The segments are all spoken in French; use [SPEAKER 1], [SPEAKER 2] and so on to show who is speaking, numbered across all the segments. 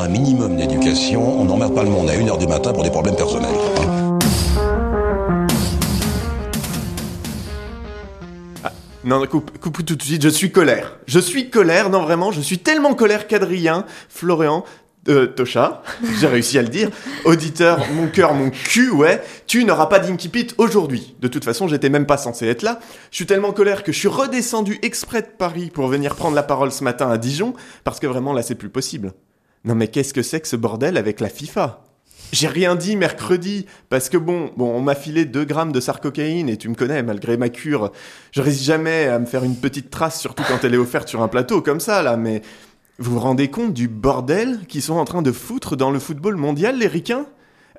[SPEAKER 1] un minimum d'éducation, on n'emmerde pas le monde à 1h du matin pour des problèmes personnels.
[SPEAKER 2] Ah, non, coupe, tout de suite, je suis colère. Je suis colère, non vraiment, je suis tellement colère qu'Adrien, Florian, euh, Tosha, j'ai réussi à le dire, auditeur, mon cœur, mon cul, ouais, tu n'auras pas d'Inky Pit aujourd'hui. De toute façon, j'étais même pas censé être là. Je suis tellement colère que je suis redescendu exprès de Paris pour venir prendre la parole ce matin à Dijon, parce que vraiment là, c'est plus possible. Non mais qu'est-ce que c'est que ce bordel avec la FIFA? J'ai rien dit mercredi parce que bon, bon, on m'a filé 2 grammes de sarcocaïne et tu me connais, malgré ma cure, je risque jamais à me faire une petite trace, surtout quand elle est offerte sur un plateau comme ça là. Mais vous vous rendez compte du bordel qu'ils sont en train de foutre dans le football mondial, les ricains?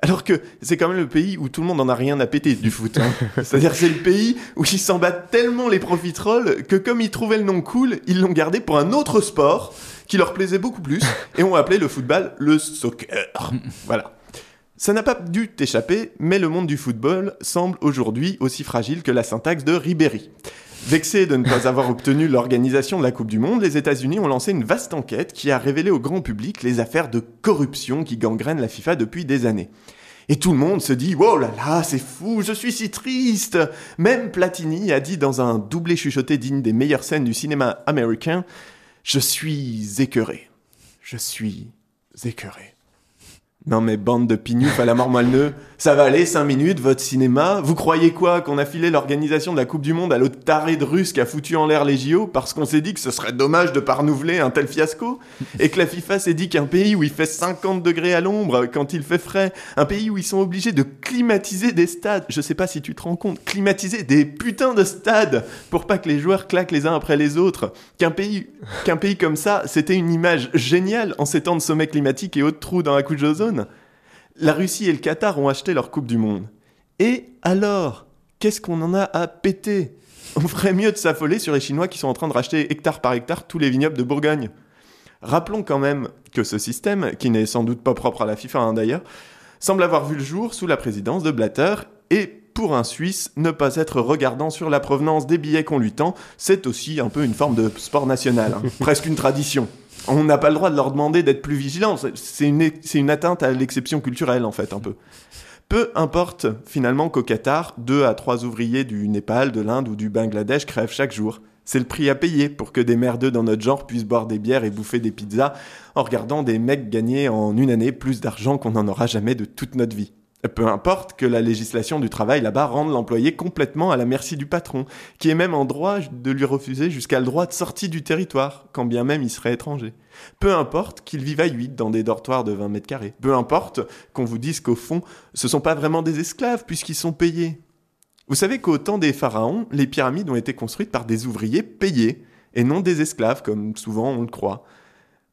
[SPEAKER 2] Alors que c'est quand même le pays où tout le monde en a rien à péter du foot. Hein. C'est-à-dire c'est le pays où ils s'en battent tellement les profiteroles que comme ils trouvaient le nom cool, ils l'ont gardé pour un autre sport qui leur plaisait beaucoup plus et ont appelé le football le soccer. Voilà. Ça n'a pas dû t'échapper, mais le monde du football semble aujourd'hui aussi fragile que la syntaxe de Ribéry. Vexés de ne pas avoir obtenu l'organisation de la Coupe du Monde, les États-Unis ont lancé une vaste enquête qui a révélé au grand public les affaires de corruption qui gangrènent la FIFA depuis des années. Et tout le monde se dit Oh là là, c'est fou, je suis si triste Même Platini a dit dans un doublé chuchoté digne des meilleures scènes du cinéma américain Je suis écœuré. Je suis écœuré. Non mais bande de pignouf à la mort ça va aller 5 minutes votre cinéma? Vous croyez quoi qu'on a filé l'organisation de la Coupe du Monde à l'autre taré de russe qui a foutu en l'air les JO parce qu'on s'est dit que ce serait dommage de pas renouveler un tel fiasco? Et que la FIFA s'est dit qu'un pays où il fait 50 degrés à l'ombre quand il fait frais, un pays où ils sont obligés de climatiser des stades, je sais pas si tu te rends compte, climatiser des putains de stades pour pas que les joueurs claquent les uns après les autres, qu'un pays, pays comme ça, c'était une image géniale en ces temps de sommet climatique et autres trous dans la couche d'ozone? La Russie et le Qatar ont acheté leur Coupe du Monde. Et alors Qu'est-ce qu'on en a à péter? On ferait mieux de s'affoler sur les Chinois qui sont en train de racheter hectare par hectare tous les vignobles de Bourgogne. Rappelons quand même que ce système, qui n'est sans doute pas propre à la FIFA hein, d'ailleurs, semble avoir vu le jour sous la présidence de Blatter et pour un Suisse, ne pas être regardant sur la provenance des billets qu'on lui tend, c'est aussi un peu une forme de sport national, hein. presque une tradition on n'a pas le droit de leur demander d'être plus vigilants. C'est une, une atteinte à l'exception culturelle, en fait, un peu. Peu importe finalement qu'au Qatar, deux à trois ouvriers du Népal, de l'Inde ou du Bangladesh crèvent chaque jour. C'est le prix à payer pour que des merdeux dans notre genre puissent boire des bières et bouffer des pizzas en regardant des mecs gagner en une année plus d'argent qu'on n'en aura jamais de toute notre vie. Peu importe que la législation du travail là-bas rende l'employé complètement à la merci du patron, qui est même en droit de lui refuser jusqu'à le droit de sortie du territoire, quand bien même il serait étranger. Peu importe qu'il vive à 8 dans des dortoirs de 20 mètres carrés. Peu importe qu'on vous dise qu'au fond, ce sont pas vraiment des esclaves puisqu'ils sont payés. Vous savez qu'au temps des pharaons, les pyramides ont été construites par des ouvriers payés, et non des esclaves, comme souvent on le croit.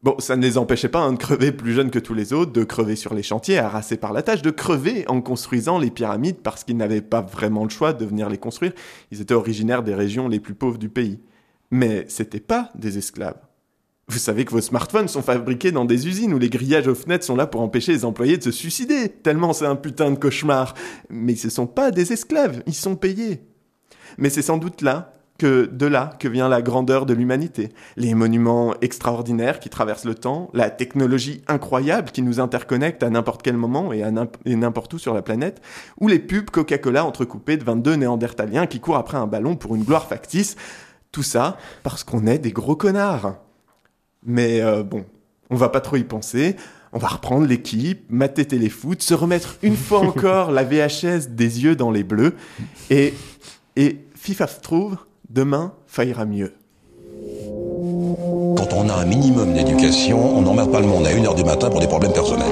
[SPEAKER 2] Bon, ça ne les empêchait pas hein, de crever plus jeunes que tous les autres, de crever sur les chantiers, harassés par la tâche, de crever en construisant les pyramides parce qu'ils n'avaient pas vraiment le choix de venir les construire. Ils étaient originaires des régions les plus pauvres du pays. Mais c'était pas des esclaves. Vous savez que vos smartphones sont fabriqués dans des usines où les grillages aux fenêtres sont là pour empêcher les employés de se suicider, tellement c'est un putain de cauchemar. Mais ce sont pas des esclaves, ils sont payés. Mais c'est sans doute là que de là que vient la grandeur de l'humanité. Les monuments extraordinaires qui traversent le temps, la technologie incroyable qui nous interconnecte à n'importe quel moment et, n'importe où sur la planète, ou les pubs Coca-Cola entrecoupées de 22 néandertaliens qui courent après un ballon pour une gloire factice. Tout ça parce qu'on est des gros connards. Mais euh, bon, on va pas trop y penser. On va reprendre l'équipe, mater téléfoot, se remettre une fois encore la VHS des yeux dans les bleus et, et FIFA se trouve Demain, faillira mieux.
[SPEAKER 1] Quand on a un minimum d'éducation, on n'emmerde pas le monde à 1h du matin pour des problèmes personnels.